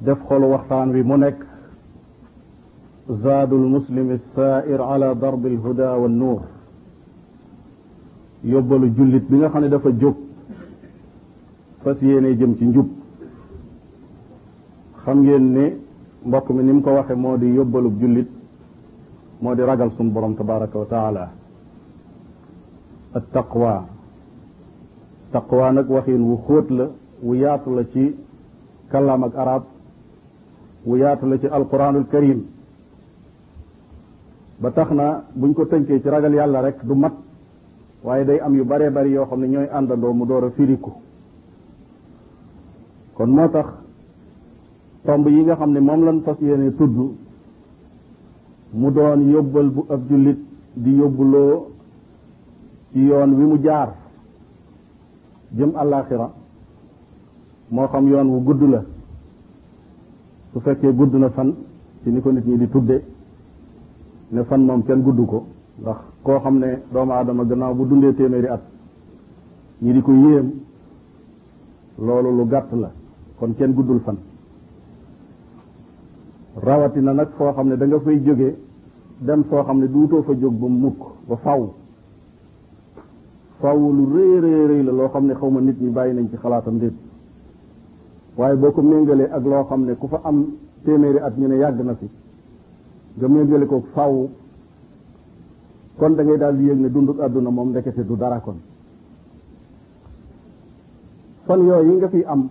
def xolu waxtaan wi mu nekk zaadul muslimi saair ala darbi alhuda wa nuur yóbbalu jullit bi nga xam ne dafa jóg fas yéene jëm ci njub xam ngeen ne mbokk mi ni mu ko waxe moo di yóbbalub jullit moo di ragal sun borom tabaraka wa taala at taqwa taqwa nag waxiin wu xóot la wu yaatu la ci kàllaam ak arab wu yaatu la ci alquranul karim ba tax na buñ ko tënkee ci ragal yàlla rek du mat waaye day am yu baree bari yoo xam ne ñooy àndandoo mu door a firiku kon moo tax tomb yi nga xam ne moom lañ fas yéene tudd mu doon yóbbal bu ab jullit di yóbbuloo ci yoon wi mu jaar jëm àllaaxira moo xam yoon wu gudd la su fekkee gudd na fan ci ni ko nit ñi di tudde ne fan moom kenn gudd ko ndax koo xam ne doomu aadama gannaaw bu dundee téeméeri at ñi di ko yéem loolu lu gàtt la kon kenn guddul fan rawatina nag foo xam ne da nga fay jóge dem foo xam ne duutoo fa jóg ba mukk ba faw faaw lu rëy rëy rëy la loo xam ne xaw ma nit ñi bàyyi nañ ci xalaatam déet waaye boo ko méngalee ak loo xam ne ku fa am téeméeri at ñu ne yàgg na fi nga méngale ko faaw kon da ngay daal di yëg ne dunduk àdduna moom ndekete du dara kon fan yooyu yi nga fi am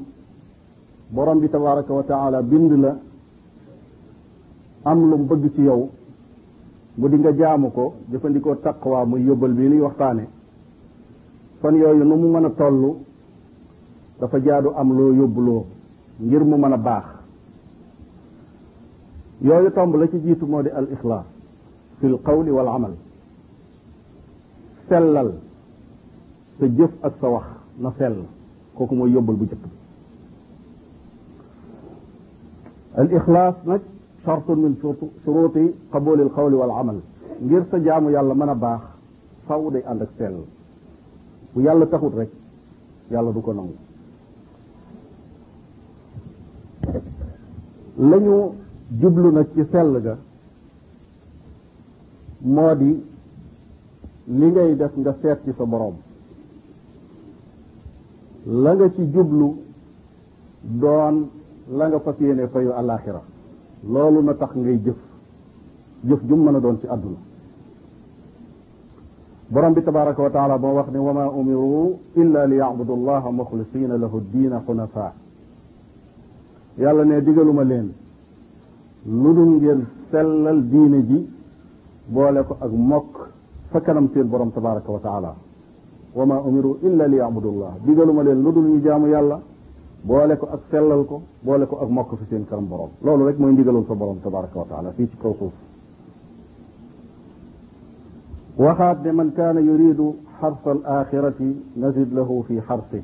borom bi tabaraka wa taala bind la am lu mu bëgg ci yow mu di nga jaamu ko jëfandikoo taqwa muy yóbbal bi nuy waxtaane fan yooyu nu mu mën a toll dafa jaadu am loo yóbbuloo ngir mu mën a baax yooyu tomb la ci jiitu moo di al ixlaas fi l qawli wal amal sellal sa jëf ak sa wax na sell kooku mooy yóbbal bu jëkk bi al ixlaas nag chartun min shuruti qabuli al qawli wal amal ngir sa jaamu yàlla mën a baax faaw day ànd ak sell bu yàlla taxut rek yàlla du ko nangu lañu jublu nag ci sell ga moo di li ngay def nga seet ci sa boroom la nga ci jublu doon la nga fas yéene fayu àllaaxira loolu na tax ngay jëf jëf jum mën a doon ci àdduna borom bi tabaraka wa taala moo wax ne wa ma umiru illa li yabudu allaha muxlisina lahu diina xunafaa yàlla ne digaluma leen lu dul ngeen sellal diine ji boole ko ak mokk fa kanam seen borom tabaraka wa taala wa ma umiru illa li yabudullah digaluma leen lu dul ñu jaamu yàlla boole ko ak sellal ko boole ko ak mokk fi seen kanam borom loolu rek mooy ndigalul sa borom tabaraka wa taala fii ci kaw suuf waxaat ne man kaana yuridu xarsa al axirati nazid lahu fi xarsi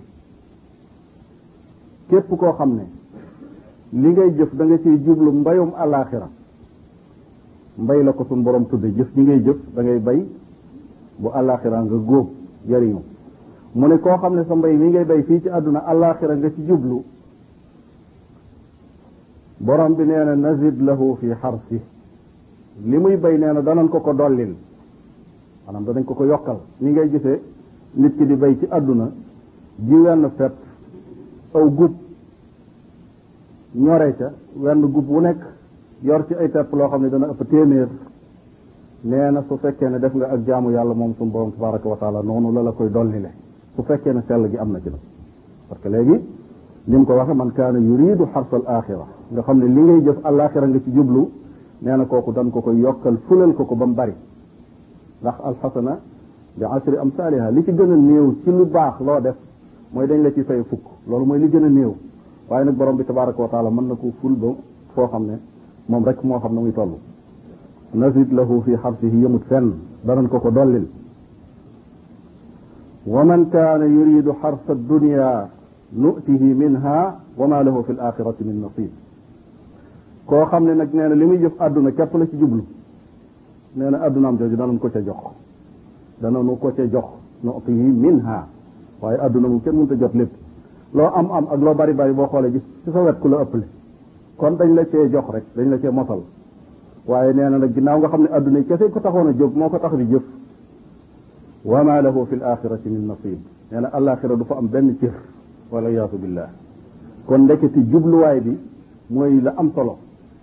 képp koo xam ne li ngay jëf da nga ciy jublu mbayum alaaxira mbay la ko suñ borom tudde jëf ji ngay jëf da ngay bay bu alaaxira nga góob jariñu mu ne koo xam ne sa mbay mi ngay bay fii ci àdduna alaaxira nga ci jublu borom bi nee na nazid lahu fi xarsi li muy bay nee na danañ ko ko dollil maanaam danañ ko ko yokkal ni ngay gisee nit ki di bay ci àdduna ji wenn fet aw gub ñoree ca wenn gub wu nekk yor ci ay tepp loo xam ne dana ëpp téeméer nee na su fekkee ne def nga ak jaamu yàlla moom suñu borom tabaraka wa taala noonu la la koy dolli le su fekkee ne sell gi am na ci nag parce que léegi ni mu ko waxe man kaana yuridu xarsal axira nga xam ne li ngay jëf alaxira nga ci jublu nee na kooku dan ko koy yokkal fulal ko ko ba mu bari ndax alxasana bi asri am saaliha li ci gën a néew ci lu baax loo def mooy dañ la ci fay fukk loolu mooy li gën a néew waaye nag borom bi tabaraka wa taala mën na ko ful ba foo xam ne moom rek moo xam ne muy toll nazid lahu fi xabsihi yëmut fenn danañ ko ko dollil wa man kaana yuridu xarsa dunia nutihi minha wa ma lahu fi alaxirati min nasib koo xam ne nag nee na li muy jëf àdduna képp la ci jublu nee na addunaam jooju danañ ko ca jox danañu ko ca jox nuti yi minha waaye adduna moom kenn mënut a jot lépp loo am am ak loo bari bari boo xoolee gis ci sa wet ku la ëppale kon dañ la cee jox rek dañ la cee mosal waaye nee na nag ginnaaw nga xam ne adduna yi kese ko taxoon a jóg moo ko tax di jëf wa ma lahu fi l axirati min nasib nee na alaxira du fa am benn cër wala yaatu billah kon ndeketi jubluwaay bi mooy la am solo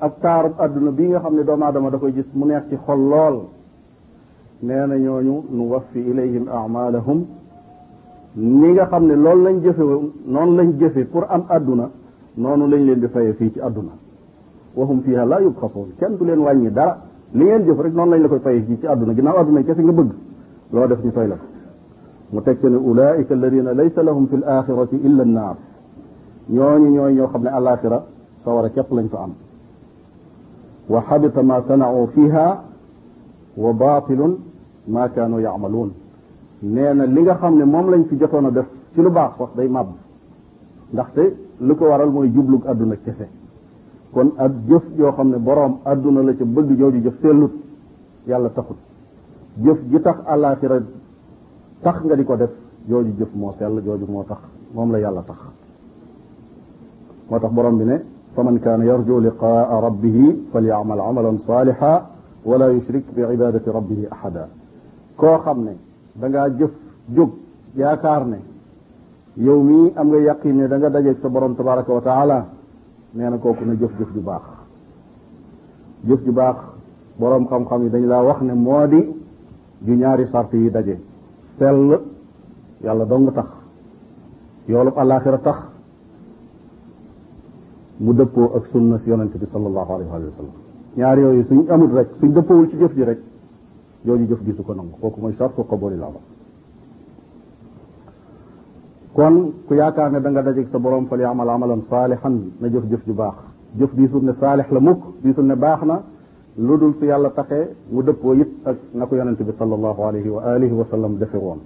ak taarub àdduna bi nga xam ne doomu aadama da koy gis mu neex ci xol lool nee na ñooñu nu waffi ilayhim amalahum ni nga xam ne loolu lañ jëfe noonu lañ jëfe pour am àdduna noonu lañ leen di faye fii ci àdduna waxum fiha la yubxasoon kenn du leen wàññi dara li ngeen jëf rek noonu lañ la koy faye fii ci àdduna ginnaaw àdduna kese nga bëgg loo def ñu fay la ko mu teg ci ne ulaika alladina laysa lahum fi l axirati illa annaar ñooñu ñooy ñoo xam ne alaxira sawara képp lañ fa am wa xabita ma sanau fiha wa batilun ma kaanu yaamaluun nee na li nga xam ne moom lañ fi jotoon a def ci lu baax sax day màbb ndaxte lu ko waral mooy jublug àdduna kese kon ak jëf yoo xam ne boroom àdduna la ca bëgg jooju jëf sellut yàlla taxut jëf ji tax àllaaxira tax nga di ko def jooju jëf moo sell jooju moo tax moom la yàlla tax moo tax borom bi ne fa man kaana yarju liqaa rabbihi falyamal amalan saaliha wala yushrik bi ibadati rabbihi ahada koo xam ne dangaa jëf jóg yaakaar ne yow mii am nga yaqin ne da nga dajeeg sa borom tabaraka wa taala nee na kooku na jëf jëf ju baax jëf ju baax boroom xam-xam yi dañ laa wax ne moo di ju ñaari sart yi daje sell yàlla dong tax yoolub àllaaxira tax mu dëppoo ak sunna si yonente bi sallallahu alayhi wa sallam ñaar yooyu suñ amul rek suñ dëppoowul ci jëf ji rek jooju jëf ji su ko nangu kooku mooy sartu qabuli la kon ku yaakaar ne da nga dajeeg sa borom fal yaamal amalan saalihan na jëf jëf ju baax jëf diisul ne saalix la mukk diisul ne baax na lu dul su yàlla taxee mu dëppoo it ak na ko yonente bi sallallahu alayhi wa alihi wa sallam defe woon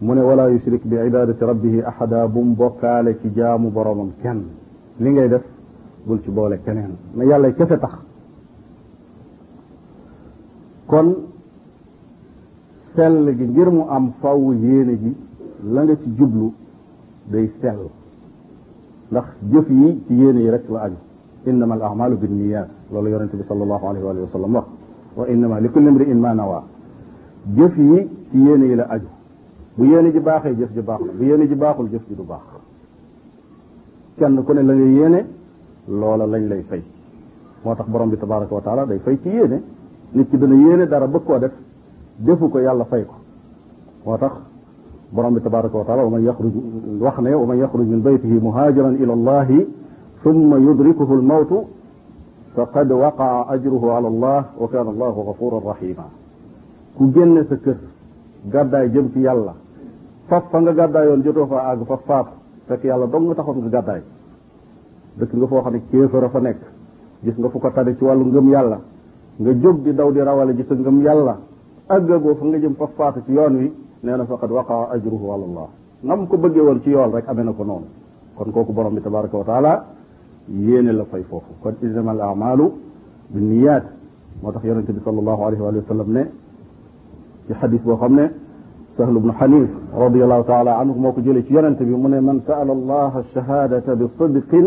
mu ne wala yushrik bi ibadati rabbihi ahada bu mu bokkaale ci jaamu boromam kenn li ngay def bul ci boole keneen na yàlla kese tax kon sell gi ngir mu am faw yéene ji la nga ci jublu day sell ndax jëf yi ci yéene yi rek la aju innama al amalu binniyat loolu yonente bi sallallahu alayhi wa sallam wax wa innama li kulli imri'in ma nawa jëf yi ci yéene yi la aju bu yéene ji baaxee jëf ji baax na bu yéene ji baaxul jëf ji du baax kenn ku ne la nga yéene loola lañ lay fay moo tax borom bi tabaraka wa taala day fay ci yéene nit ki dana yéene dara bëgg koo def defu ko yàlla fay ko moo tax borom bi tabaraka wa taala wa man yaxruj wax ne wa man yaxruj min baytihi muhaajiran ila allahi summa yudrikuhu almawtu faqad waqaa ajruhu ala allah wa kaana allahu gafuran rahima ku génne sa kër gàddaay jëm ci yàlla faf fa nga gàddaayoon jotoo fa àgg fa faatu fekk yàlla dong nga taxoon nga gàddaay dëkk nga foo xam ne kéefër a fa nekk gis nga fu ko tane ci wàllu ngëm yàlla nga jóg di daw di rawale ji sa ngëm yàlla àggagoo fa nga jëm fa faatu ci yoon wi nee na faqad waqaa ajruhu ala allah nam ko bëggee woon ci yoon rek amee na ko noonu kon kooku borom bi tabaraka wa taala yéene la fay foofu kon innama al amalu bi niyaat moo tax yonente bi sallallahu alayhi wa sallam ne ci xadis boo xam ne sahl ibnu xanif radiallahu taala anhu moo ko jëlee ci yonente bi mu ne man saala allah alshahadata bi sidqin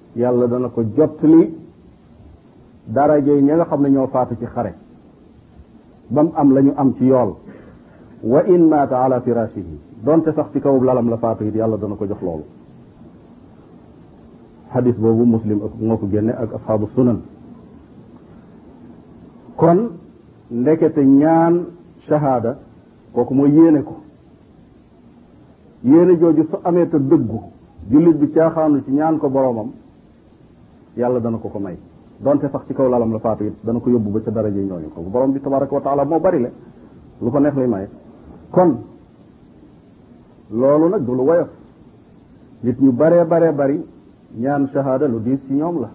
yàlla dana ko jottali daraje ña nga xam ne ñoo faatu ci xare ba mu am la ñu am ci yool wa in maata ala firashihi donte sax ci kawub lalam la faatu it yàlla dana ko jox loolu xadis boobu muslim ak moo ko génne ak asxaabu sunan kon ndekete ñaan shahaada kooku mooy yéene ko yéene jooju su amee te dëggu jullit bi caaxaanu ci ñaan ko boroomam yàlla dana ko ko may donte sax ci kaw lalam la faatu it dana ko yóbbu ba ca daraje ñooñu ko borom bi tabaraka wa taala moo bari le lu ko neex lay maye kon loolu nag du lu woyof nit ñu baree baree bari ñaan shahada lu diis ci ñoom la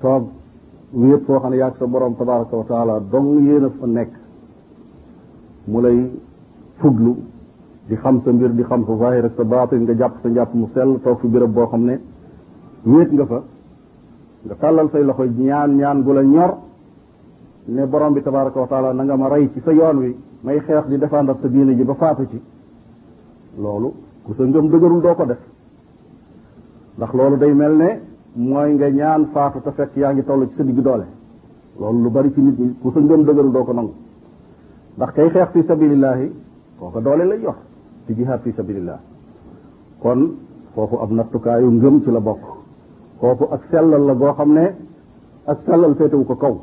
toog wéet foo xam ne yàgg sa borom tabaraka wa taala dong yéen a fa nekk mu lay fuglu di xam sa mbir di xam sa zahir ak sa baatin nga jàpp sa njàpp mu sell toog fi béréb boo xam ne wéet nga fa nga tàllal say loxo ñaan ñaan gu la ñor ne borom bi tabaraka wa taala na nga ma rey ci sa yoon wi may xeex di défendre sa diine ji ba faatu ci loolu ku sa ngëm dëgërul doo ko def ndax loolu day mel ne mooy nga ñaan faatu te fekk yaa ngi toll ci sa digg doole loolu lu bari ci nit ñi ku sa ngëm dëgëru doo ko nangu ndax kay xeex fi sabilillahi kooka doole lay yor ci jihaad fi sabilillah kon foofu ab nattukaayu ngëm ci la bokk kooku ak sellal la goo xam ne ak sellal féetewu ko kaw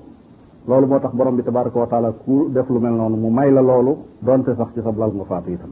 loolu moo tax borom bi tabaraka wa taala ku def lu mel noonu mu may la loolu donte sax ci sa blal nga faatu itam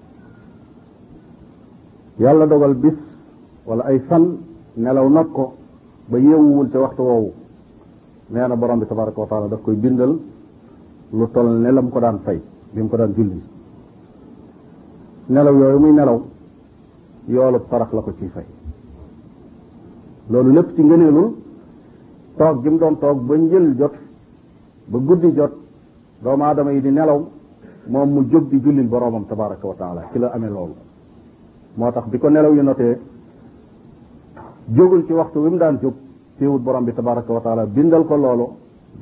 yàlla dogal bis wala ay fan nelaw not ko ba yeewuwul ca waxtu woowu nee na borom bi tabaraka wa taala daf koy bindal lu toll ne lam ko daan fay bi mu ko daan julli nelaw yooyu muy nelaw yoolub sarax la ko ciy fay loolu lépp ci ngëneelul toog gi mu doon toog ba njël jot ba guddi jot doomu aadama yi di nelaw moom mu jóg di jullil boroomam tabaraka wa taala ci la amee loolu moo tax bi ko nelaw yu notee jógul ci waxtu wi mu daan jóg téewut borom bi tabaraka wa taala bindal ko loolu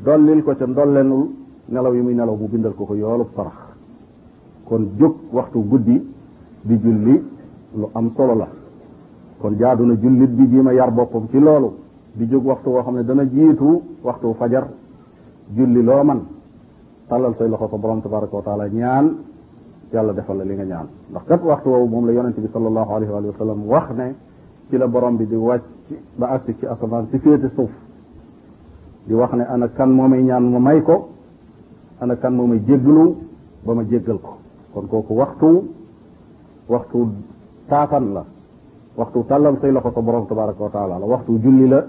dollil ko ca ndollenul nelaw yi muy nelaw bu bindal ko ko yoolub sarax kon jóg waxtu guddi di julli lu am solo la kon jaadu na jullit bi jéem a yar boppam ci loolu di jóg waxtu woo xam ne dana jiitu waxtu fajar julli loo man tàllal say loxo sa borom tabaraka wa taala ñaan yàlla defal la li nga ñaan ndax kat waxtu woowu moom la yonente bi sallallahu alayhi wa sallam wax ne ci la borom bi di wàcc ba agsi ci asamaan si féete suuf di wax ne ana kan moo may ñaan ma may ko ana kan moo may jéggalu ba ma jéggal ko kon kooku waxtu waxtu taatan la waxtu tàllal say loxo sa borom tabaraka wa taala la waxtu julli la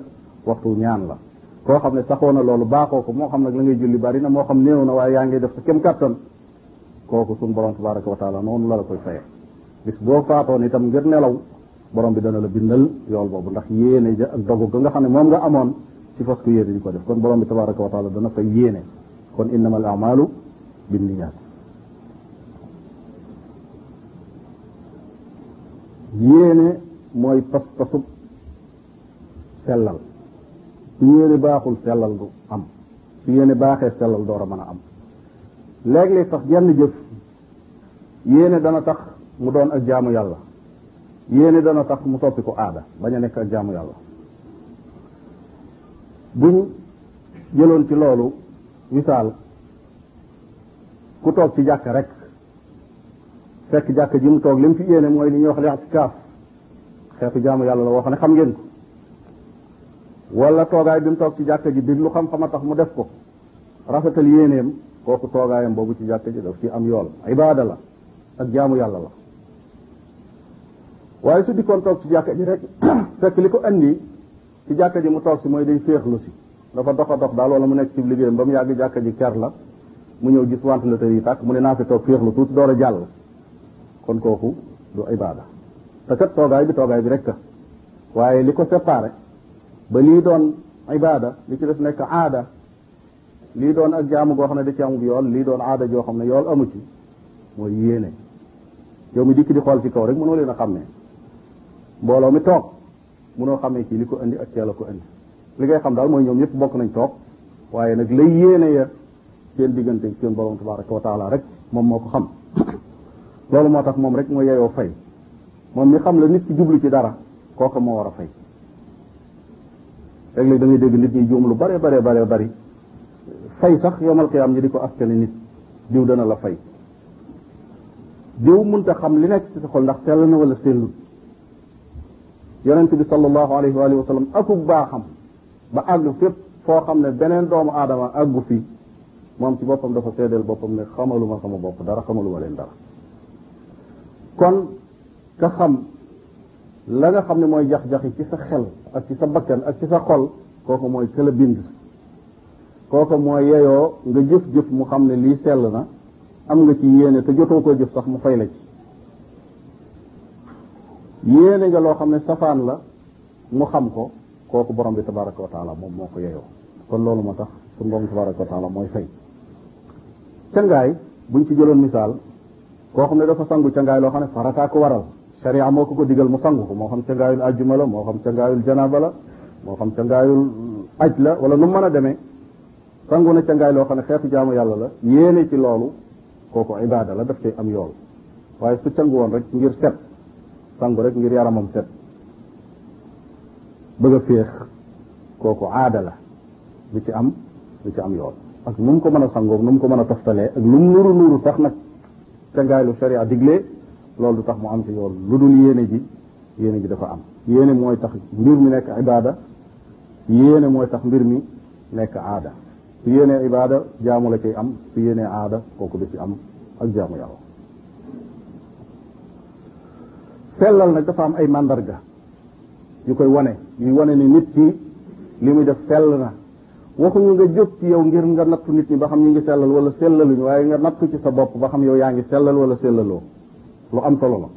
waxtu ñaan la koo xam ne saxoo na loolu baaxoo ko moo xam nag la ngay julli bari na moo xam néew na waaye yaa ngi def sa kem kàttan kooku suñ borom tabaraka wa taala noonu la la koy faye bis boo faatoon itam ngir nelaw borom bi dana la bindal yool boobu ndax yéene ja ak dogu ga nga xam ne moom nga amoon ci fas ko yéene di ko def kon borom bi tabaraka wa taala dana fay yéene kon innamal amalu binniyaat yéene mooy pas-pasub sellal su yéene baaxul sellal du am su yéene baaxee sellal door a mën a am léeg-léeg sax jenn jëf yéene dana tax mu doon ak jaamu yàlla yéene dana tax mu soppi ko aada bañ a nekk ak jaamu yàlla buñ jëloon ci loolu misaal ku toog ci jàkk rek fekk jàkk ji mu toog li mu fi yéene mooy li ñuy wax li'tikaaf xeetu jaamu yàlla la woo xam ne xam ngeen ko wala toogaay bi mu toog ci jàkk ji déglu xam-xam a tax mu def ko rafetal yéeneem kooku toogaayam boobu ci jàkk ji daf ci am yool ibaada la ak jaamu yàlla la waaye su dikkoon toog ci jàkk ji rek fekk li ko andi ci jàkka ji mu toog si mooy day féexlu si dafa dox a dox daal wala mu nekk ci liggéeyam ba mu yàgg jàkka ji ker la mu ñëw gis ventilateur yi tàkk mu ne naa fi toog féexlu tuuti door a jàll kon kooku du ibaada te kat toogaay bi toogaay bi rek waaye li ko séparé ba lii doon ibaada li ci des nekk aada lii doon ak jaamu goo xam ne da ci amub yool lii doon aada joo xam ne yool amu ci mooy yéene yow mi dikk di xool ci kaw rek mënoo leen a xam ne mbooloo mi toog munoo xamee kii li ko indi ak kee la ko indi li ngay xam daal mooy ñoom ñëpp bokk nañ toog waaye nag lay yéene ya seen diggante seen borom tabaraka wa taala rek moom moo ko xam loolu moo tax moom rek moo yeyoo fay moom mi xam la nit ki jublu ci dara kooka moo war a fay léeg-léeg da ngay dégg nit ñi juum lu bare bare bare bari fay sax yomal xiyaam ñi di ko askane nit diw dana la fay diw munta xam li nekk ci sa xol ndax sell na wala sellul yonent bi sallallahu alayhi wa sallam akub baaxam ba àgg fépp foo xam ne beneen doomu aadama àggu fii moom ci boppam dafa seedeel boppam ne xamaluma sama bopp dara xamaluma leen dara kon ka xam la nga xam ne mooy jax-jaxi ci sa xel ak ci sa bakkan ak ci sa xol kooku mooy këla bind kooku mooy yeyoo nga jëf-jëf mu xam ne lii sell na am nga ci yéene te jotoo koo jëf sax mu fay la ci yéene nga loo xam ne safaan la mu xam ko kooku borom bi tabaraka wa taala moom moo ko yeyoo kon loolu moo tax suñu borom tabaraka wa taala mooy fay cangaay buñ ci jëloon misaal koo xam ne dafa sangu cangaay loo xam ne farataa ko waral sharia moo ko ko digal mu sangu ko moo xam cangaayul ajjuma la moo xam cangaayul janaaba la moo xam cangaayul aj la wala nu mën a demee sangu na cangaay loo xam ne xeetu jaamu yàlla la yéene ci loolu kooku ibaada la daf cay am yool waaye su cangu woon rek ngir set sangu rek ngir yaramam set bëgg a féex kooku aada la du ci am du ci am yool ak nu mu ko mën a sangoog nu mu ko mën a toftalee ak lu mu nuru nuru sax nag cangaay lu sharia diglee loolu du tax mu am ci yool lu dul yéene ji yéene ji dafa am yéene mooy tax mbir mi nekk ibaada yéene mooy tax mbir mi nekk aada su yéenee ibaada jaamu la ciy am su yéenee aada kooku du ci am ak jaamu yàlla sellal nag dafa am ay màndarga yu koy wane yu wane ni nit ki li muy def sell na waxuñu nga jóg ci yow ngir nga nattu nit ñi ba xam ñu ngi sellal wala sellaluñu waaye nga nattu ci sa bopp ba xam yow yaa ngi sellal wala sellaloo lu am solo la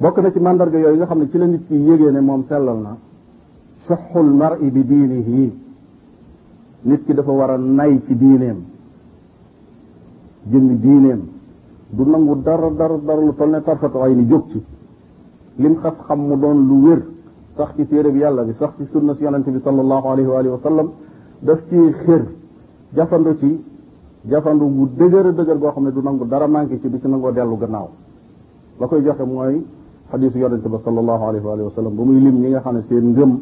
bokk na ci màndarga yooyu nga xam ne ci la nit ki yégée ne moom sellal na suxul mar'i bi diinihi nit ki dafa war a nay ci diineem jënd diineem du nangu dara dara dara lu toll ne tarfatu ay ni jóg ci lim xas xam mu doon lu wér sax ci téere bi yàlla bi sax ci sunna si yonente bi sallallahu alayhi wa alihi wa sallam daf ci xër jafandu ci jafandu bu dëgër a dëgër goo xam ne du nangu dara manqué ci du ci nangoo dellu gannaaw la koy joxe mooy xadisu yonente ba sallallahu alayhi wa sallam ba muy lim ñi nga xam ne seen ngëm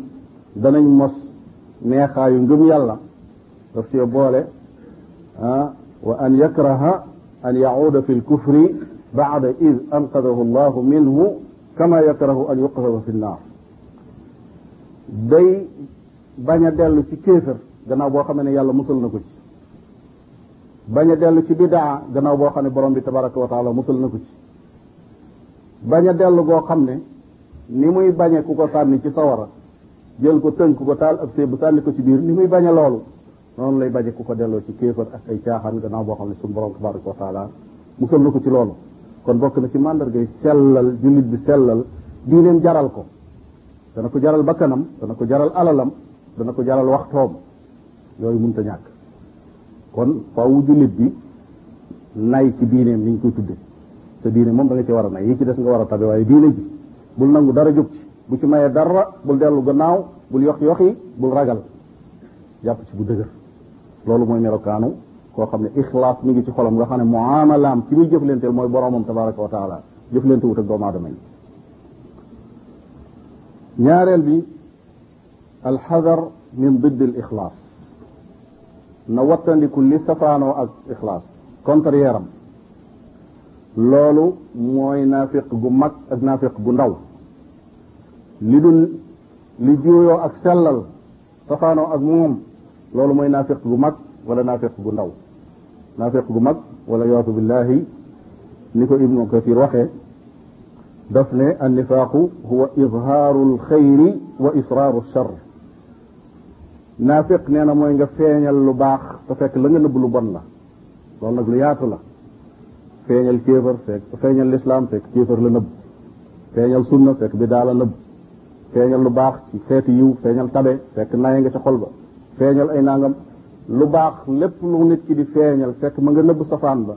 danañ mos neexaayu ngëm yàlla daf cee boole ah wa an yakraha an yacuuda fi lkufri bacda id anqadahu allahu minhu kama yakrahu an yuqsaba fi nnaar day bañ a dellu ci kéefër gannaaw boo xam ne yàlla musal na ko ci bañ a dellu ci bidaa gannaaw boo xam ne borom bi tabaraka wa taala musal na ko ci bañ a dellu goo xam ne ni muy bañe ku ko sànni ci sawara jël ko tënk ko taal ab séebu sànni ko ci biir ni muy bañe loolu noonu lay bañe ku ko delloo ci kéefar ak ay caaxaan gannaaw boo xam ne suñu borom tabaraka wa taala musal na ko ci loolu kon bokk na ci màndargay sellal jullit bi sellal diineem jaral ko dana ko jaral bakkanam dana ko jaral alalam dana ko jaral waxtoom yooyu mënta ñàkk kon faaw jullit bi nay ci diineem ni ñu koy tudde sa diine moom da nga ci war a nay yi ci des nga war a tabe waaye diine ji bul nangu dara jóg ci bu ci mayee dara bul dellu gannaaw bul yox yoxi bul ragal jàpp ci bu dëgër loolu mooy melokaanu koo xam ne ixlaas mi ngi ci xolam nga xam ne muamalaam ci muy jëflanteel mooy boromam tabaraka wa taala jëflante wut ak doomu aadama yi ñaareel bi alxadar min didd al ixlaas na wattandiku li safaanoo ak ixlaas contraire am loolu mooy naafiq gu mag ak naafiq gu ndaw li dul li juuyoo ak sellal safaanoo ak moom loolu mooy naafiq gu mag wala naafiq gu ndaw naafiq gu mag wala yaasu billahi ni ko ibnu kasir waxee daf ne an nifaaqu huwa izhaaru alxayri wa israaru shar naafiq nee na mooy nga feeñal lu baax te fekk la nga nëbb lu bon la loolu nag lu yaatu la feeñal kéefar fekk feeñal lislaam fekk kéefar la nëbb feeñal sunna fekk bi daala nëbb feeñal lu baax ci xeeti yiw feeñal tabe fekk naye nga ca xol ba feeñal ay nangam lu baax lépp lu nit ki di feeñal fekk ma nga nëbb safaan ba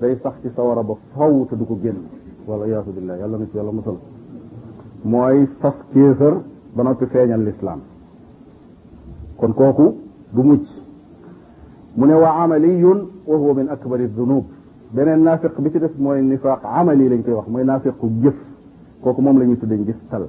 day sax ci sawara ba faw te du ko génn wala yaasu billah yàlla na ci yàlla musal mooy fas kéefër ba noppi feeñal lislaam kon kooku du mucc mu ne waa amaliyun wa huwa min akbari dunub beneen naafiq bi ci des mooy nifaaq amali lañ koy wax mooy naafiqu jëf kooku moom la ñuy tuddee ngis tal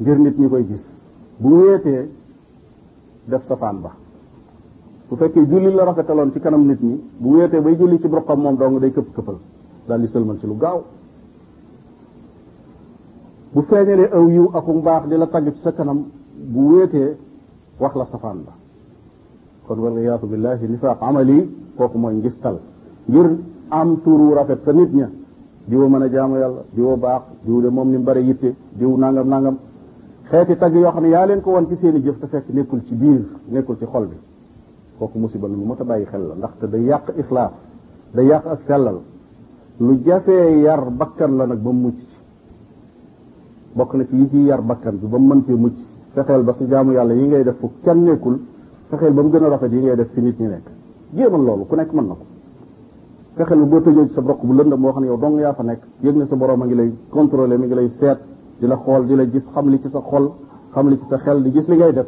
ngir nit ñi koy gis bu wéetee def safaan ba su fekkee julli la rafetaloon ci kanam nit ñi bu wéetee bay julli ci ruqam moom dong day këpp këppal daal di sëlmal ci lu gaaw bu feeñalee aw yiw akum baax di la tagg ci sa kanam bu wéetee wax la safaan ba kon wala yaatu billahi nifaaq amali kooku mooy ngistal ngir am turu rafet fa nit ña diwa mën a jaamu yàlla diwa baax diw de moom ni mu bare yitte diw nangam nangam xeeti tagg yoo xam ne yaa leen ko won ci seen i jëf te fekk nekkul ci biir nekkul ci xol bi kooku musiba lu mot a bàyyi xel la ndaxte day yàq ixlaas day yàq ak sellal lu jafee yar bakkan la nag ba mucc ci bokk na ci yi ci yar bakkan bi ba mu mën cee mucc fexeel ba sa jaamu yàlla yi ngay def fu kenn nekkul fexeel ba mu gën a rafet yi ngay def fi nit ñi nekk jéemal loolu ku nekk mën na ko fexeel boo tëjee ci sa roq bu lëndëm boo xam ne yow dong yaa fa nekk yëg ne sa borom a ngi lay contrôler mi ngi lay seet di la xool di la gis xam li ci sa xol xam li ci sa xel di gis li ngay def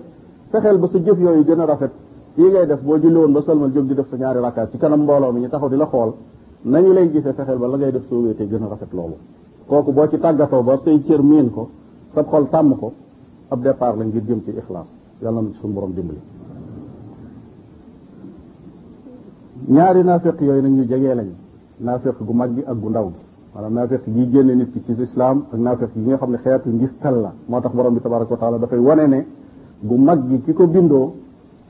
fexeel ba sa jëf yooyu gën a rafet yi ngay def boo julli woon ba sëlmal jóg di def sa ñaari rakkaat ci kanam mbooloo mi ñu taxaw di la xool nañu lay gisee fexeel ba la ngay def soo wéetee gën a rafet loolu kooku boo ci tàggatoo ba say cër miin ko sa xol tàmm ko ab départ la ngir jëm ci ixlaas yàlla na ci suñu borom dimbali ñaari naafeq yooyu nag ñu jegee lañ naafeq gu mag gi ak gu ndaw gi maanaam naafeq gi génne nit ki ci lislaam ak naafeq gi nga xam ne xeetu ngistal la moo tax borom bi tabaraka wa taala dafay wane ne gu mag gi ki ko bindoo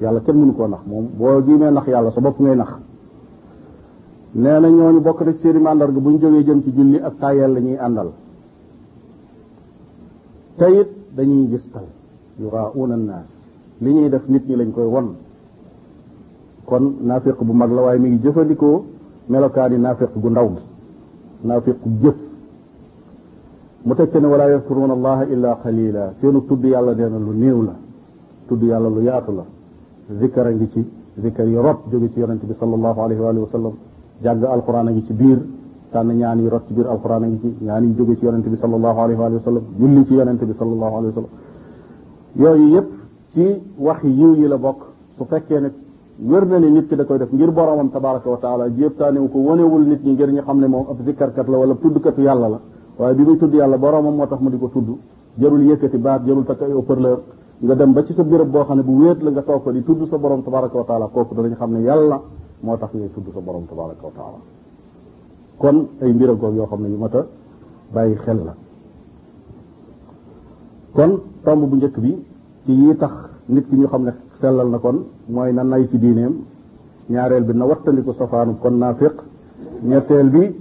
yàlla kenn mënu koo nax moom boo jiimee nax yàlla sa bopp ngay nax nee na ñooñu bokk na ci seeni màndarga bu ñu jógee jëm ci julli ak tàyyeel la ñuy àndal te it dañuy gistal yuraa'uuna naas li ñuy def nit ñi lañ koy won kon naafiq bu mag la waaye mi ngi jëfandikoo melokaani naafiq gu ndaw gi naafiq jëf mu teg ca ne wala yadkuruuna allaha illa qalila seenu tudd yàlla nee na lu néew la tudd yàlla lu yaatu la zikkar a ngi ci zikkar yi rot jóge ci yonente bi sallallahu alayhi wa alihi wa sallam jàng alquran a ngi ci biir tànn ñaan yi rot ci biir alquran a ngi ci ñaan yi jóge ci yonente bi sallallahu alayhi wa alihi wa sallam julli ci yonente bi sallallahu alayhi wa sallam yooyu yëpp ci wax yiw yi la bokk su fekkee ne wér na ni nit ki da koy def ngir boromam tabaraka wa taala jéebtaanewu ko wanewul nit ñi ngir ñu xam ne moom ab zikkarkat la wala tuddkatu yàlla la waaye bi muy tudd yàlla boromam moo tax mu di ko tudd jarul yëkkati baat jarul takk ay haut-parleur nga dem ba ci sa béréb boo xam ne bu wéet la nga toog ko di tudd sa borom tabaraka wa taala kooku danañ xam ne yàlla moo tax ngay tudd sa borom tabaraka wa taala kon ay mbir ak yoo xam ne yu mat a bàyyi xel la kon tomb bu njëkk bi ci yi tax nit ki ñu xam ne sellal na kon mooy na nay ci diineem ñaareel bi na wattandiku safaanu kon naafiq ñetteel bi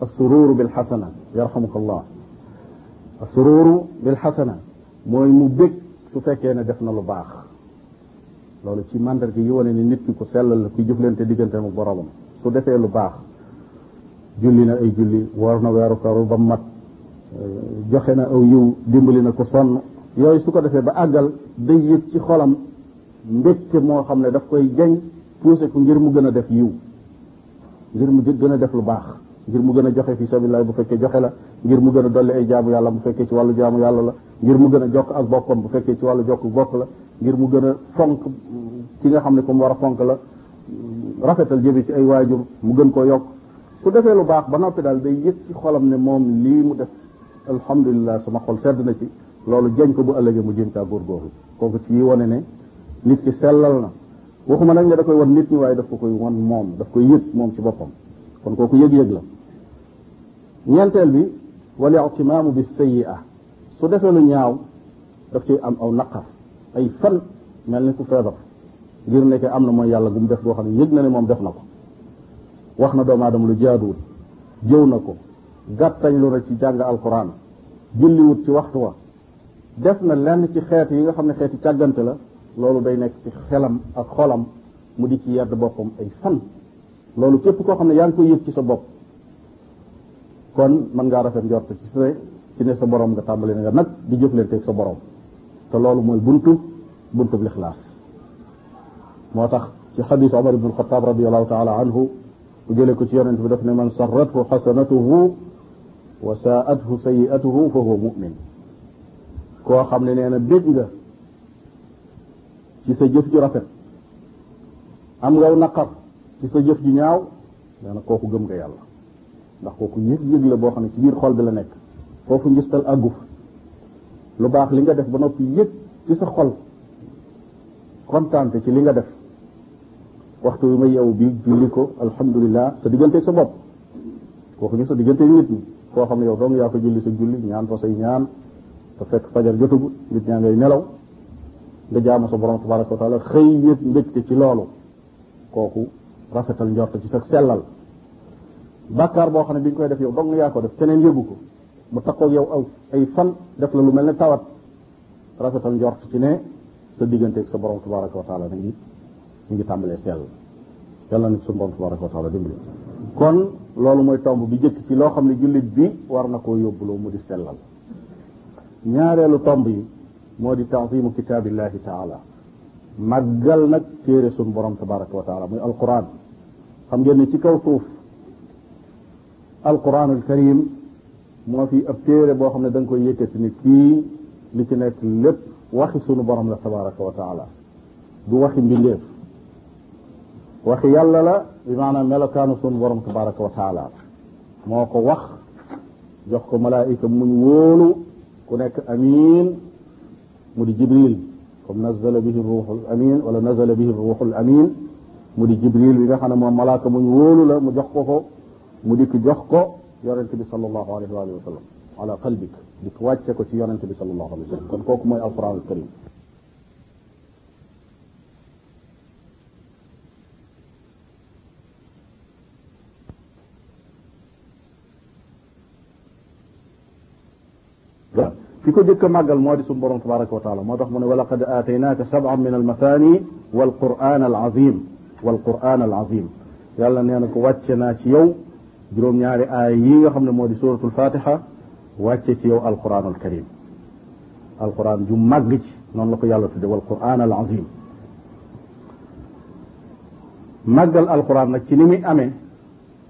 assururu bil xasana yarhamukallah asruuru bil xasana mooy mu bég su fekkee ne def na lu baax loolu ci màndarga yi wane ni nit ki ku sellal la kuy jëflante diggante mu boromam su defee lu baax julli na ay julli woor na weeru karu ba mat joxe na aw yiw dimbali na ko sonn yooyu su ko defee ba àggal day yëg ci xolam mbégte moo xam ne daf koy jañ poussé ko ngir mu gën a def yiw ngir mu gën a def lu baax ngir mu gën a joxe fi sabilillah bu fekkee joxe la ngir mu gën a dolli ay jaamu yàlla bu fekkee ci wàllu jaamu yàlla la ngir mu gën a jokk ak bokkam bu fekkee ci wàllu jokk bokk la ngir mu gën a fonk ki nga xam ne ku mu war a fonk la rafetal jëme ci ay waajur mu gën koo yokk su defee lu baax ba noppi daal day yëg ci xolam ne moom lii mu def alhamdulilah sama xol sedd na ci loolu jañ ko bu ëllëgee mu jëm caa góorgóorlu kooku ci yi wane ne nit ki sellal na waxuma nag ne da koy won nit ñi waaye daf ko koy won moom daf koy yëg moom ci boppam kon kooku yëg-yëg la ñeenteel bi wal ictimaamu bi sayyi'a su defee lu ñaaw daf ci am aw naqar ay fan mel ni ku feebar ngir nekk am na mooy yàlla gu mu def boo xam ne yëg na ne moom def na ko wax na doomu aadama lu jaaduwul jëw na ko gàttañ lu na ci jàng alquran julliwut ci waxtu wa def na lenn ci xeet yi nga xam ne xeeti càggante la loolu day nekk ci xelam ak xolam mu di ci yedd boppam ay fan loolu képp koo xam ne yaa ngi koy yëg ci sa bopp kon mën ngaa rafet njort ci sa ci ne sa borom nga tàmbali nga nag di jëflanteeg sa borom te loolu mooy buntu buntu lixlaas moo tax ci xadiis Omar ibn Xataab radiallahu taala anhu bu jëlee ko ci yonent bi daf ne man sarrathu xasanatuhu wa saa'athu sayi'atuhu fa huwa mu'min koo xam ne nee na bég nga ci sa jëf ju rafet am ngaw naqar ci sa jëf ju ñaaw nee na kooku gëm nga yàlla ndax kooku yëg-yëg la boo xam ne ci biir xol bi la nekk foofu njistal àgguf lu baax li nga def ba noppi yëg ci sa xol kontaante ci li nga def waxtu wi ma yeewu bi julli ko alhamdulilah sa digganteeg sa bopp waxuñu sa digganteeg nit ñi koo xam ne yow dong yaa ko julli sa julli ñaan fa say ñaan te fekk fajar jotagu nit ñaa ngay nelaw nga jaamu sa borom tabaraka wa taala xëy yëg mbégte ci loolu kooku rafetal njort ci sa sellal bàkkaar boo xam ne bi nga koy def yow dong yaa ko def keneen yëgu ko mu takkoog yow aw ay fan def la lu mel ne tawat rafetal njort ci ne sa digganteeg sa borom tabaraka wa taala mi ngi mi ngi tàmbalee sell yàlla na sa borom tabaraka wa taala dimbali kon loolu mooy tomb bi jëkk ci loo xam ne jullit bi war na koo yóbbuloo mu di sellal ñaareelu tomb yi moo di tanzimu kitaabillahi taala màggal nag téere sun borom tabaraka wa taala muy alquran xam ngeen ne ci kaw suuf alquranul karim moo fi ab téere boo xam ne da nga koy yëkkati ni kii li ci nekk lépp waxi sunu borom la tabaraka wa taala du waxi mbindeef waxi yàlla la bi maanaam melokaanu sunu borom tabaraka wa taala moo ko wax jox ko malaayika muñ wóolu ku nekk amiin mu di jibril comme nazala bihi ruuxul amin wala nazala bihi ruuxul amin mu di jibril bi nga xam ne moom malaaka muñ wóolu la mu jox ko ko mu dikk jox ko yonente bi sallallahu alayhi wa sallam ala qalbik dikk wàcce ko ci yonente bi sallallahu alayhi wa sallam kon kooku mooy alquran al karim waaw ki ko jëkk a màggal moo di suñu borom tabaraka wa taala moo tax mu ne wa laqad aataynaaka sab'an min almathani wal quran al azim wal quran al azim yàlla nee na ko wàcce naa ci yow juróom-ñaari aaya yi nga xam ne moo di suratul fatiha wàcce ci yow alquran al karim alquran ju màgg ci noonu la ko yàlla tudde wal quran al azim màggal alquran nag ci ni muy amee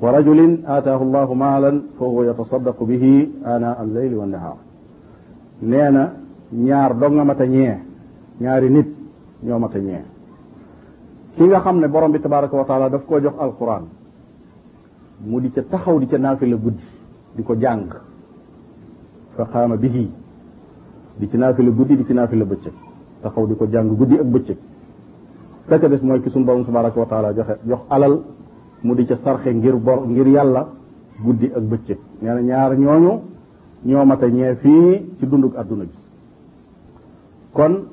wa rajulin aataahu llahu maalan fa huwa yatasaddaqu bihi ana al leyli wa nahaar nee na ñaar dong nga mat a ñee ñaari nit ñoo mat a ñee ki nga xam ne borom bi tabaraka wa taala daf koo jox alquran mu di ca taxaw di ca naafila guddi di ko jàng fa xaama bihi di ci naafila guddi di ci naafila bëccëg taxaw di ko jàng guddi ak bëccëg ka ca des mooy ki suñu borom tabaraka wa taala joxe jox alal mu di ca sarxe ngir bor ngir yàlla guddi ak bëccëg nee na ñaar ñooñu ñoo mata ñee fii ci dunduk adduna bi kon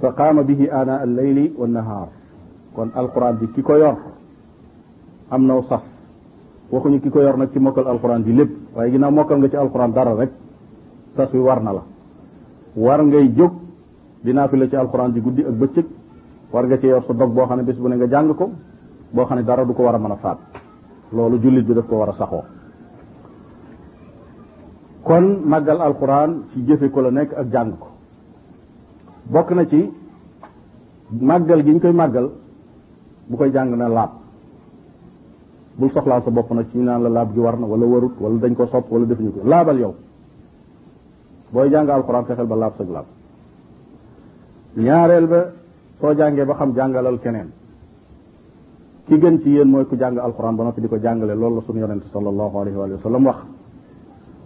fa qaama bihi ana al layli wa nahaar kon alquran bi ki ko yor am naw sas waxuñu ki ko yor nag ci mokkal alquran bi lépp waaye ginnaaw mokkal nga ci alquran dara rek sas wi war na la war ngay jóg di naafila ci alxuraan ji guddi ak bëccëg war nga ci yor sa dog boo xam ne bis bu ne nga jàng ko boo xam ne dara du ko war a mën a faat loolu jullit bi daf ko war a saxoo kon màggal alxuraan ci jëfe ko la nekk ak jàng ko bokk na ci màggal gi ñu koy màggal bu koy jàng na laab bul soxlaal sa bopp nag ci ñu naan la laab gi war na wala warut wala dañ ko sopp wala defuñu ko laabal yow booy jàng alxuraan fexeel ba laab sag laab ñaareel ba soo jàngee ba xam jàngalal keneen ki gën ci yéen mooy ku jàng alxuraan ba noppi di ko jàngale loolu la suñu yonente sallallahu alayhi wa sallam wax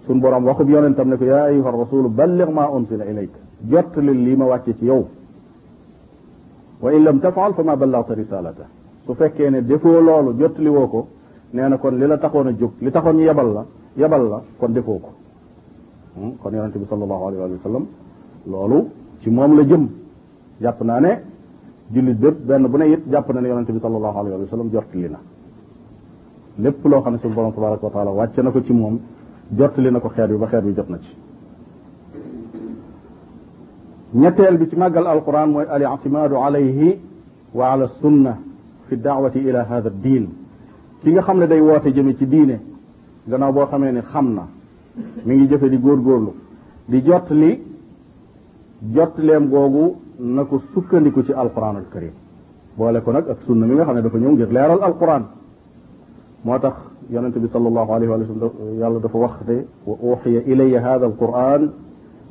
suñu borom waxub yonentam ne ko yaa ayuha rasulu balligh ma unsila ilayk jottali lii ma wàcce ci yow wa in lam tafaal fa ma ballagta risalata su fekkee ne defoo loolu jottali woo ko nee na kon li la taxoon a jóg li taxoon ñu yebal la yebal la kon defoo ko kon yonente bi sallallahu alayhi wa sallam loolu ci moom la jëm jàpp naa ne jullit bépp benn bu ne it jàpp na ne yonente bi sallallahu alayhi wa sallam jottali na lépp loo xam ne suñu borom tabaraka wa taala wàcce na ko ci moom jottali na ko xeet bi ba xeet bi jot na ci ñetteel bi ci màggal alquran mooy al ictimaadu alayhi wa ala sunna fi daawati ila hada diin ki nga xam ne day woote jëme ci diine gannaaw boo xamee ne xam na mi ngi jëfe di góorgóorlu di jot li jot leem googu na ko sukkandiku ci alquran al karim boole ko nag ak sunna mi nga xam ne dafa ñëw ngir leeral alquran moo tax yonente bi sallallahu alayhi wa sallam yàlla dafa wax ne wa uxiya ilaya hada alquran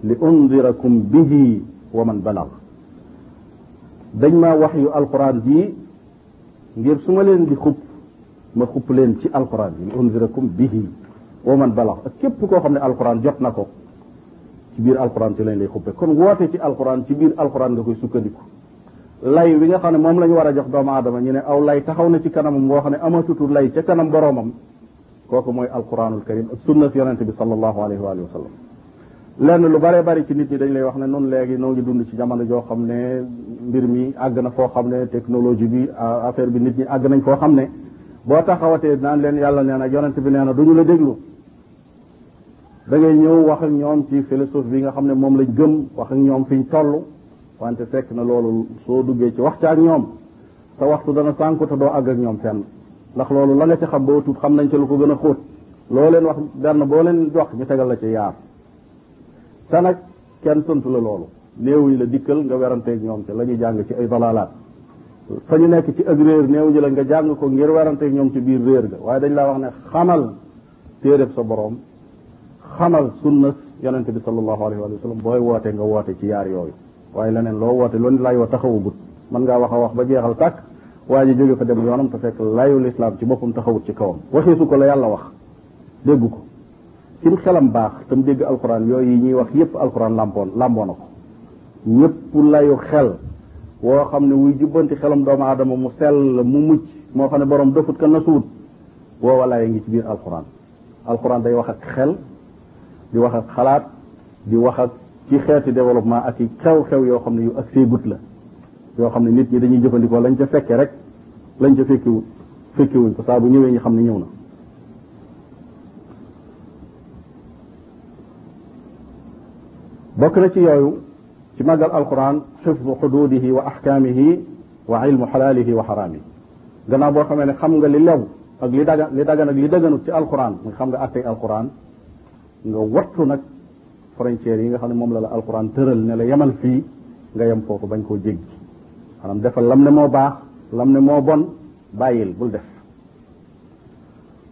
li undirakum bihi wa man balag dañ maa wax yu alquran bii ngir su ma leen di xub ma xub leen ci alquran li unzirakum bihi wa man balax ak képp koo xam ne alquran jot na ko ci biir alquran ci lañ lay xuppe kon woote ci alquran ci biir alquran nga koy sukkandiku lay wi nga xam ne moom la ñu war a jox doomu aadama ñu ne aw lay taxaw na ci kanamam woo xam ne amatutu lay ca kanam boroomam kooku mooy alquranul karim ak sunna si yonente bi sallallahu alayhi wa alihi wa sallam lenn lu bare bari ci nit ñi dañ lay wax ne noonu léegi noo ngi dund ci jamono joo xam ne mbir mi àgg na foo xam ne technologie bi affaire bi nit ñi àgg nañ foo xam ne boo taxawatee naan leen yàlla nee na yonente bi nee na duñu la déglu da ngay ñëw wax ak ñoom ci philosophe bi nga xam ne moom lañ gëm wax ak ñoom fiñ toll wante fekk na loolu soo duggee ci waxtaan ñoom sa waxtu dana sànku te doo àgg ak ñoom fenn ndax loolu la nga ci xam boo tuut xam nañ ci lu ko gën a xóot loo leen wax benn boo leen jox ñu tegal la ci yaar te nag kenn sant la loolu néewuñu la dikkal nga weranteeg ñoom ci la ñuy jàng ci ay dalaalaat fa ñu nekk ci ak réer néewuñu la nga jàng ko ngir weranteeg ñoom ci biir réer ga waaye dañ laa wax ne xamal téereb sa boroom xamal sunna yonente bi sallallahu alayhi wa sallam booy woote nga woote ci yaar yooyu waaye leneen loo woote loolu lay wa taxawagut mën ngaa wax a wax ba jeexal tàkk waa ji jóge fa dem yoonam te fekk layu lislaam ci boppam taxawut ci kawam waxee su ko la yàlla wax dégg ko ci xelam baax tam dégg alxuraan yooyu yi ñuy wax yépp alxuraan làmboon làmboo na ko ñépp layu xel woo xam ne wuy jubbanti xelam doomu aadama mu sell mu mucc moo xam ne borom dofut ka nasuwut woowa laaya ngi ci biir alquran alquran day wax ak xel di wax ak xalaat di wax ak ci xeeti développement ak i xew-xew yoo xam ne yu ak seegut la yoo xam ne nit ñi dañuy jëfandikoo lañ ca fekkee rek lañ ca fekkiwut fekkiwuñ ko saa bu ñëwee ñu xam ne ñëw na bokk na ci yooyu ci màggal alquran xifdu xuduudihi wa axkaamihi wa ilmu xalaalihi wa xaraamihi gannaaw boo xamee ne xam nga li lew ak li daga li dagan ak li daganut ci alquran nga xam nga attey alquran nga wattu nag frontières yi nga xam ne moom la la alquran tëral ne la yemal fii nga yem foofu bañ koo jéggi maanaam defal lam ne moo baax lam ne moo bon bàyyil bul def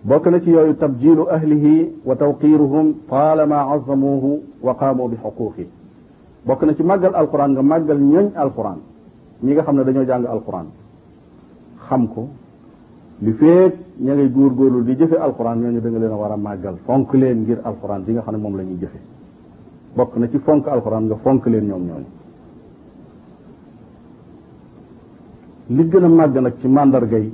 bokk na ci yooyu tabjilu ahlihi wa tawqiruhum taalama azamuhu wa qaamu bi xuquqi bokk na ci màggal alquran nga màggal ñooñ alquran ñi nga xam ne dañoo jàng alquran xam ko li feeg ña ngay góorgóorlu di jëfe alxuraan ñooñu da nga leen a war a màggal fonk leen ngir alxuraan bi nga xam ne moom la ñuy jëfe bokk na ci fonk alxuraan nga fonk leen ñoom ñooñu li gën a màgg nag ci màndarga yi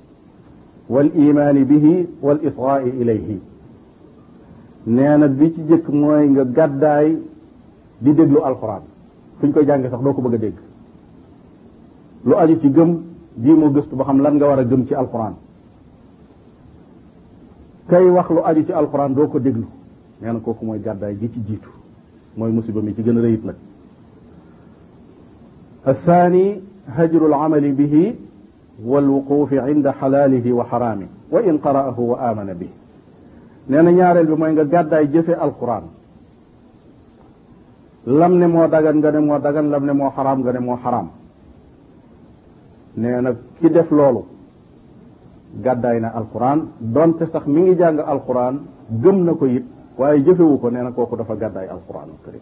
wal imaani bihi wal israai ilayhi nee na bi ci jëkk mooy nga gàddaay di déglu alxuraan fu ñu koy jànge sax doo ko bëgg a dégg lu aju ci gëm jii moo gëstu ba xam lan nga war a gëm ci alxuraan kay wax lu aju ci alxuraan doo ko déglu nee na kooku mooy gàddaay gi ci jiitu mooy musiba mi ci gën a rëyit nag asaani hajrul amali bihi wal wuquufi inda xalaalihi wa xaraami wa in qara'ahu wa amana bi nee na ñaareel bi mooy nga gàddaay jëfe alquran lam ne moo dagan nga ne moo dagan lam ne moo xaraam nga ne moo xaraam nee na ki def loolu gàddaay na alquran donte sax mi ngi jàng alquran gëm na ko it waaye jëfewu ko nee na kooku dafa gàddaay alquran karim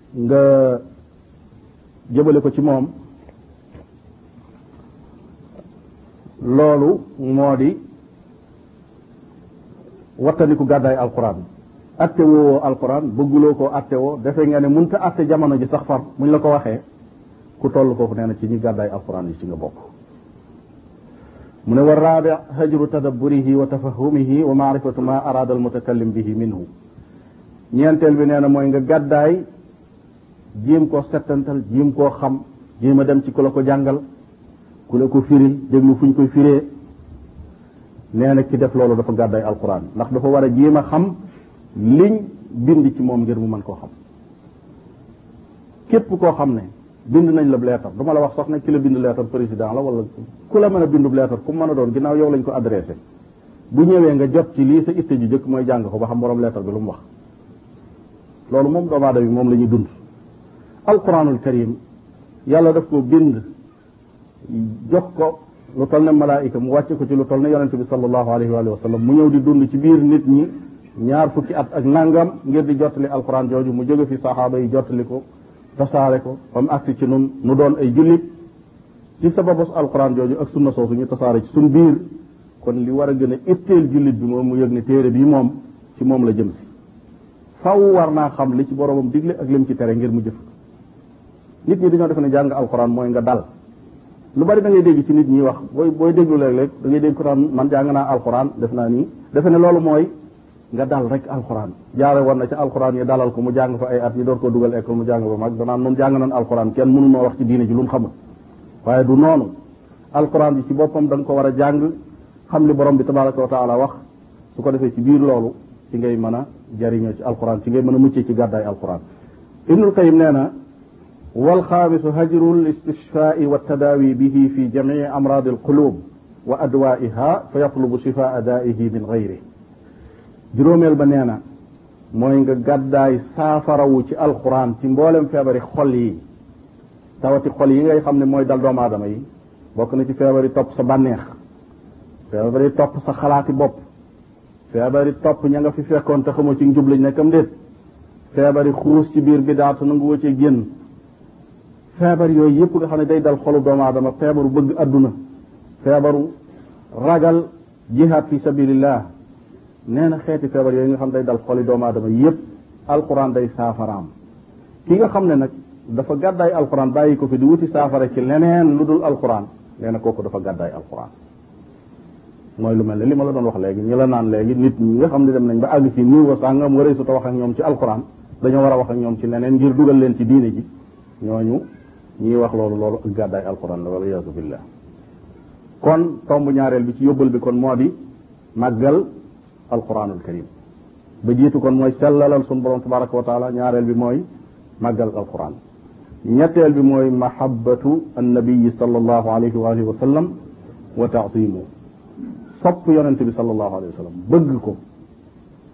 nga jëmale ko ci moom loolu moo di wattandiku gàddaay alquran atte woo alquran bëgguloo ko atte woo defe nga ne munta atte jamono ji sax far muñ la ko waxee ku toll foofu nee na ci ñi gàddaay alquran yi ci nga bokk mu ne wa raabi hajru tadabburihi wa tafahumihi wa maarifatu ma araada almutakallim bihi minhu ñeenteel bi nee na mooy nga gàddaay jéem koo settantal jéem koo xam jéem a dem ci ku la ko jàngal ku la ko firil déglu fu ñu koy firee nee na ki def loolu dafa gàddaay alquran ndax dafa war a jéem a xam liñ bind ci moom ngir mu mën koo xam képp koo xam ne bind nañ la leetar du ma la wax sax ne ki la bind leetar président la wala ku la mën a bindub leetar ku mën a doon ginnaaw yow lañ ko adressé bu ñëwee nga jot ci lii sa itte ji jëkk mooy jàng ko ba xam borom leetar bi lu mu wax loolu moom doomu aadama bi moom la ñuy dund alquranul karim yàlla daf ko bind jox ko lu toll ne malaayika mu wàcce ko ci lu toll ne yonente bi sallallahu alayhi wa sallam mu ñëw di dund ci biir nit ñi ñaar fukki at ak nangam ngir di jottali alquran jooju mu jóge fi saxaaba yi jottali ko tasaare ko ba mu agsi ci nun nu doon ay jullit ci sababus alquran jooju ak sunna soosu ñu tasaare ci suñ biir kon li war a gën a itteel jullit bi moom mu yëg ne téere bi moom ci moom la jëm si faw war naa xam li ci boromam digle ak lim ci tere ngir mu jëf nit ñi dañoo def ne jàng alxuraan mooy nga dal lu bari da ngay dégg ci nit ñi wax booy booy déglu léeg-léeg da ngay dégg ko naan man jàng naa alxuraan def naa nii defe ne loolu mooy nga dal rek alxuraan jaare woon na ca alxuraan ñu dalal ko mu jàng fa ay at ñu door ko dugal école mu jàng fa mag danaan noonu jàng nañ alxuraan kenn mënu noo wax ci diine ji lu mu xamul waaye du noonu alxuraan bi ci boppam da nga ko war a jàng xam li borom bi tabaraka wa taala wax su ko defee ci biir loolu ci ngay mën a jariñoo ci alxuraan ci ngay mën a muccee ci gàddaay alxuraan ibnul qayim nee na wal xaamisu hajrul istishfaai wa tadaawi bihi fi jamii amraadi alqulub wa adwaiha fa yatlubu shifaa daihi min gayri juróomeel ba nee na mooy nga gàddaay saafarawu ci alquran ci mboolem feebari xol yi tawati xol yi ngay xam ne mooy dal doomu aadama yi bokk na ci feebari topp sa bànneex feebari topp sa xalaati bopp feebari topp ña nga fi fekkoon te xamoo ci njublañ nekkam déet feebari xuus ci biir bi daatu nangu woo ci génn feebar yooyu yëpp nga xam ne day dal xolu doomu aadama feebaru bëgg adduna feebaru ragal jihaad fi sabilillah nee na xeeti feebar yooyu nga xam day dal xoli doomu aadama yëpp alquran day saafaraam ki nga xam ne nag dafa gàddaay alquran bàyyi ko fi di wuti saafara ci leneen lu dul alquran nee na kooku dafa gàddaay alquran mooy lu mel ne li ma la doon wax léegi ñu la naan léegi nit ñi nga xam ne dem nañ ba àgg ci niveau sàngam waree su ta wax ak ñoom ci alquran dañoo war a wax ak ñoom ci leneen ngir dugal leen ci diine ji ñooñu ñuy wax loolu loolu ak gàddaay alquran la wala yaasu billah kon tomb ñaareel bi ci yóbbal bi kon moo di màggal alquranul karim ba jiitu kon mooy sellalal sun borom tabaraka wa taala ñaareel bi mooy màggal alquran ñetteel bi mooy mahabbatu annabiyi sallallahu alayhi wa alihi wa sallam wa taasimu sopp yonente bi sallallahu alayhi wa sallam bëgg ko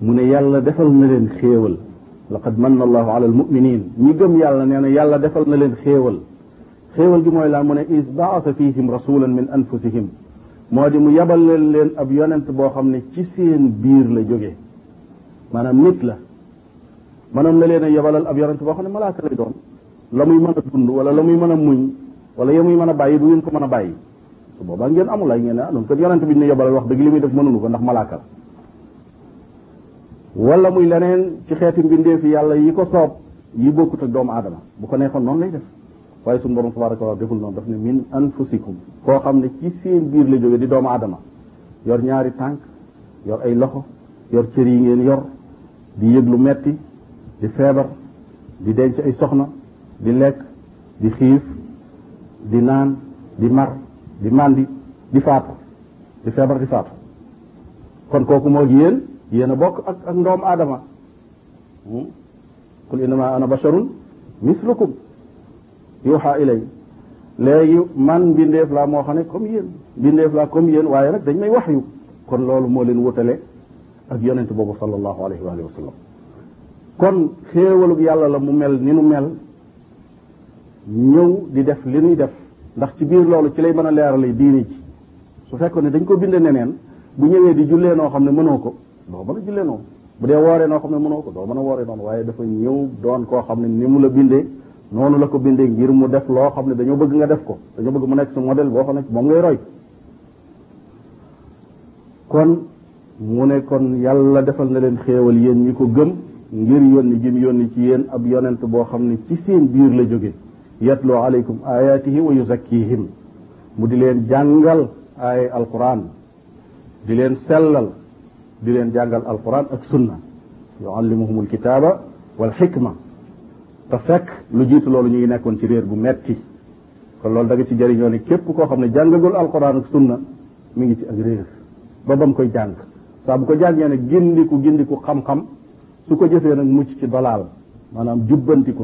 mu ne yàlla defal na leen xéewal laqad manna allahu ala almuminin ñi gëm yàlla nee na yàlla defal na leen xéewal xéewal gi mooy laa mu ne is baasa fihim rasulan min anfusihim moo di mu yabal leen leen ab yonent boo xam ne ci seen biir la jóge maanaam nit la mënoon na leen a yabalal ab yonent boo xam ne malaaka lay doon la muy mën a dund wala la muy mën a muñ wala ya muy mën a bàyyi du ngeen ko mën a bàyyi su boobaa ngeen amul ay ngeen ne ah noonu kat yonent bi ñu yebalal wax dëgg li muy def mënuñu ko ndax malaaka la wala muy leneen ci xeeti mbindeefi yàlla yi ko soob yi bokkut ak doomu aadama bu ko neexoon noonu lay def waaye suñu borom tabaraka wa deful noonu daf ne min anfusikum koo xam ne ci seen biir la jóge di doomu aadama yor ñaari tànk yor ay loxo yor cër yi ngeen yor di yëg lu metti di feebar di denc ay soxna di lekk di xiif di naan di mar di màndi di faatu di feebar di faatu kon kooku moo yéen yéen a bokk ak ak ndoom aadama hmm? qul innama ana basharun mislukum yuuxa ilay léegi man mbindeef laa moo xam ne comme yéen mbindeef laa comme yéen waaye nag dañ may wax yu kon loolu moo leen wutale ak yonent boobu sallallahu alayhi wa sallam kon xéewalug yàlla la mu mel ni nu mel ñëw di def li ñuy def ndax ci biir loolu ci lay mën a leerale diine ji su fekkoon ne dañ ko bindee neneen bu ñëwee di jullee noo xam ne mënoo ko doo mën a jullee noonu bu dee wooree noo xam ne mënoo ko doo mën a wooree noonu waaye dafa ñëw doon koo xam ne ni mu la bindee noonu la ko bindee ngir mu def loo xam ne dañoo bëgg nga def ko dañoo bëgg mu nekk sa modèle boo xam ne moom ngay roy kon mu ne kon yàlla defal na leen xéewal yéen ñi ko gëm ngir yónni jim yónni ci yéen ab yonent boo xam ne ci seen biir la jóge yatlu alaykum ayatihi wa yuzakkihim mu di leen jàngal ay alquran di leen sellal di leen jàngal alquran ak sunna yuallimuhum alkitaba wal xikma te fekk lu jiitu loolu ñu ngi nekkoon ci réer bu metti kon loolu da nga ci jëriñoo ne képp koo xam ne jàngagul alquran ak sunna mi ngi ci ak réer ba bam koy jàng saa bu ko jàngee nag gindiku gindiku xam-xam su ko jëfee nag mucc ci dalaal maanaam jubbantiku